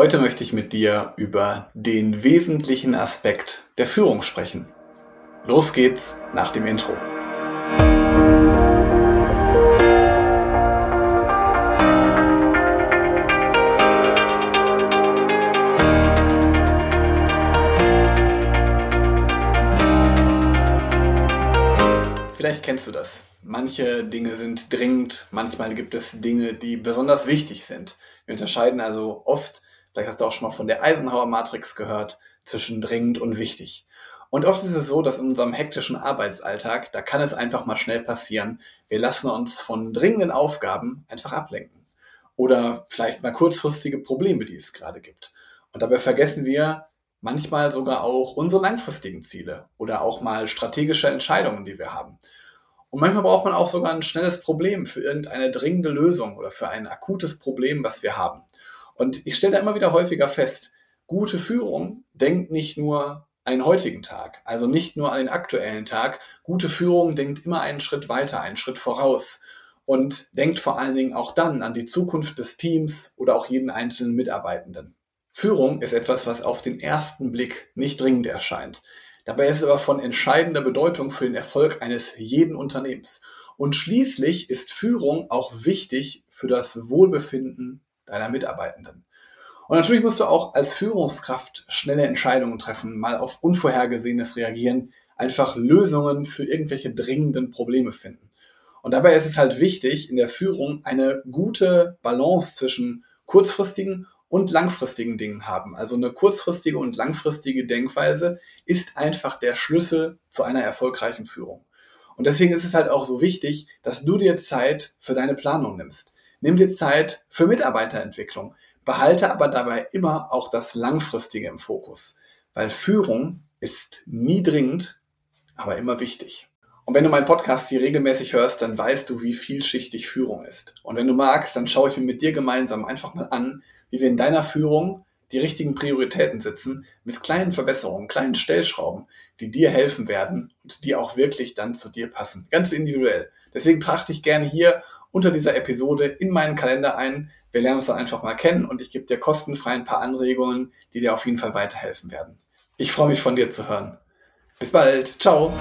Heute möchte ich mit dir über den wesentlichen Aspekt der Führung sprechen. Los geht's nach dem Intro. Vielleicht kennst du das. Manche Dinge sind dringend, manchmal gibt es Dinge, die besonders wichtig sind. Wir unterscheiden also oft, vielleicht hast du auch schon mal von der Eisenhower-Matrix gehört, zwischen dringend und wichtig. Und oft ist es so, dass in unserem hektischen Arbeitsalltag, da kann es einfach mal schnell passieren, wir lassen uns von dringenden Aufgaben einfach ablenken. Oder vielleicht mal kurzfristige Probleme, die es gerade gibt. Und dabei vergessen wir manchmal sogar auch unsere langfristigen Ziele oder auch mal strategische Entscheidungen, die wir haben. Und manchmal braucht man auch sogar ein schnelles Problem für irgendeine dringende Lösung oder für ein akutes Problem, was wir haben. Und ich stelle da immer wieder häufiger fest, gute Führung denkt nicht nur einen heutigen Tag, also nicht nur an den aktuellen Tag. Gute Führung denkt immer einen Schritt weiter, einen Schritt voraus und denkt vor allen Dingen auch dann an die Zukunft des Teams oder auch jeden einzelnen Mitarbeitenden. Führung ist etwas, was auf den ersten Blick nicht dringend erscheint. Dabei ist es aber von entscheidender Bedeutung für den Erfolg eines jeden Unternehmens. Und schließlich ist Führung auch wichtig für das Wohlbefinden deiner Mitarbeitenden. Und natürlich musst du auch als Führungskraft schnelle Entscheidungen treffen, mal auf Unvorhergesehenes reagieren, einfach Lösungen für irgendwelche dringenden Probleme finden. Und dabei ist es halt wichtig, in der Führung eine gute Balance zwischen kurzfristigen und langfristigen Dingen haben. Also eine kurzfristige und langfristige Denkweise ist einfach der Schlüssel zu einer erfolgreichen Führung. Und deswegen ist es halt auch so wichtig, dass du dir Zeit für deine Planung nimmst. Nimm dir Zeit für Mitarbeiterentwicklung. Behalte aber dabei immer auch das Langfristige im Fokus, weil Führung ist nie dringend, aber immer wichtig. Und wenn du meinen Podcast hier regelmäßig hörst, dann weißt du, wie vielschichtig Führung ist. Und wenn du magst, dann schaue ich mir mit dir gemeinsam einfach mal an, wie wir in deiner Führung die richtigen Prioritäten setzen, mit kleinen Verbesserungen, kleinen Stellschrauben, die dir helfen werden und die auch wirklich dann zu dir passen. Ganz individuell. Deswegen trag dich gerne hier unter dieser Episode in meinen Kalender ein. Wir lernen uns dann einfach mal kennen und ich gebe dir kostenfrei ein paar Anregungen, die dir auf jeden Fall weiterhelfen werden. Ich freue mich von dir zu hören. Bis bald. Ciao.